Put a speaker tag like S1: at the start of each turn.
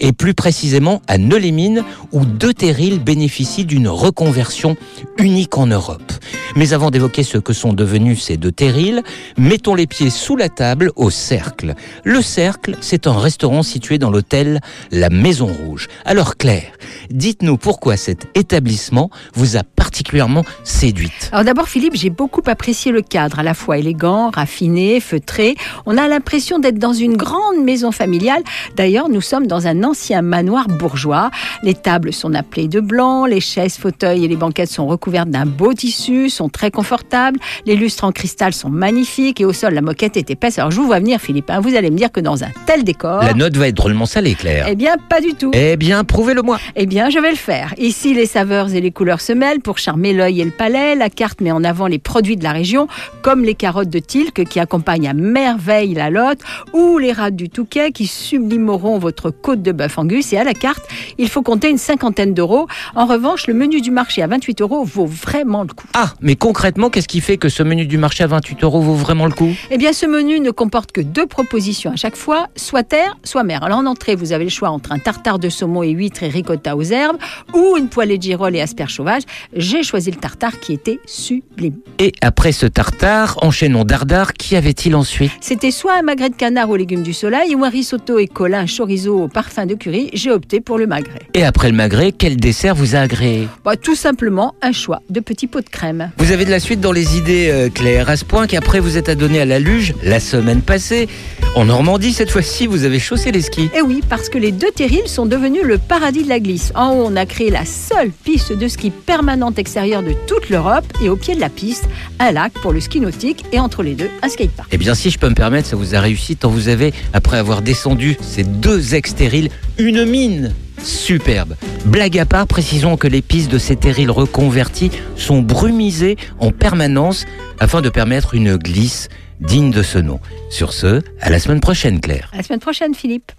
S1: et plus précisément à Neulémine, où deux terrils bénéficient d'une reconversion unique en Europe. Mais avant d'évoquer ce que sont devenus ces deux terrils, mettons les pieds sous la table au Cercle. Le Cercle, c'est un restaurant situé dans l'hôtel La Maison Rouge. Alors Claire, dites-nous pourquoi cet établissement vous a particulièrement séduite.
S2: Alors d'abord Philippe, j'ai beaucoup apprécié le cadre, à la fois élégant, raffiné, feutré. On a l'impression d'être dans une grande maison familiale. D'ailleurs, nous sommes dans un ancien manoir bourgeois. Les tables sont appelées de blanc, les chaises, fauteuils et les banquettes sont recouvertes d'un beau tissu, sont très confortables. Les lustres en cristal sont magnifiques et au sol, la moquette est épaisse. Alors je vous vois venir Philippe, hein. vous allez me dire que dans un tel décor...
S1: La note va être drôlement salée, Claire.
S2: Eh bien, pas du tout.
S1: Eh bien, prouvez-le moi.
S2: Eh bien, je vais le faire. Ici, les saveurs et les couleurs se mêlent pour charmer l'œil et le palais. La carte met en avant les produits de la région, comme les carottes de Tilque qui accompagnent à merveille la lotte, ou les rats du Touquet qui sublimeront votre côte de bœuf angus. Et à la carte, il faut compter une cinquantaine d'euros. En revanche, le menu du marché à 28 euros vaut vraiment le coup.
S1: Ah, mais concrètement, qu'est-ce qui fait que ce menu du marché à 28 euros vaut vraiment le coup?
S2: Eh bien, ce menu ne comporte que deux propositions à chaque fois, soit terre, soit mer. Alors en entrée, vous avez le choix entre un tartare de saumon et huîtres et ricotta aux herbes, ou une poêlée de girolles et asperges sauvages. J'ai choisi le tartare qui était sublime.
S1: Et après ce tartare, enchaînons dardard. Qui avait-il ensuite?
S2: C'était soit un magret de canard aux légumes du soleil, ou un risotto et colin chorizo au parfum de curry. J'ai opté pour le magret.
S1: Et après le magret, quel dessert vous a agréé?
S2: Bah, tout simplement un choix de petits pots de crème.
S1: Vous avez de la suite dans les idées, euh, Claire, à ce point qu'après vous êtes adonné à la luge la semaine passée. En Normandie, cette fois-ci, vous avez chaussé les skis.
S2: Et oui, parce que les deux terrils sont devenus le paradis de la glisse. En haut, on a créé la seule piste de ski permanente extérieure de toute l'Europe et au pied de la piste, un lac pour le ski nautique et entre les deux, un skatepark.
S1: Eh bien, si je peux me permettre, ça vous a réussi tant vous avez, après avoir descendu ces deux ex-terrils, une mine superbe. Blague à part, précisons que les pistes de ces terrils reconvertis sont brumisées en permanence afin de permettre une glisse digne de ce nom. Sur ce, à la semaine prochaine, Claire.
S2: À la semaine prochaine, Philippe.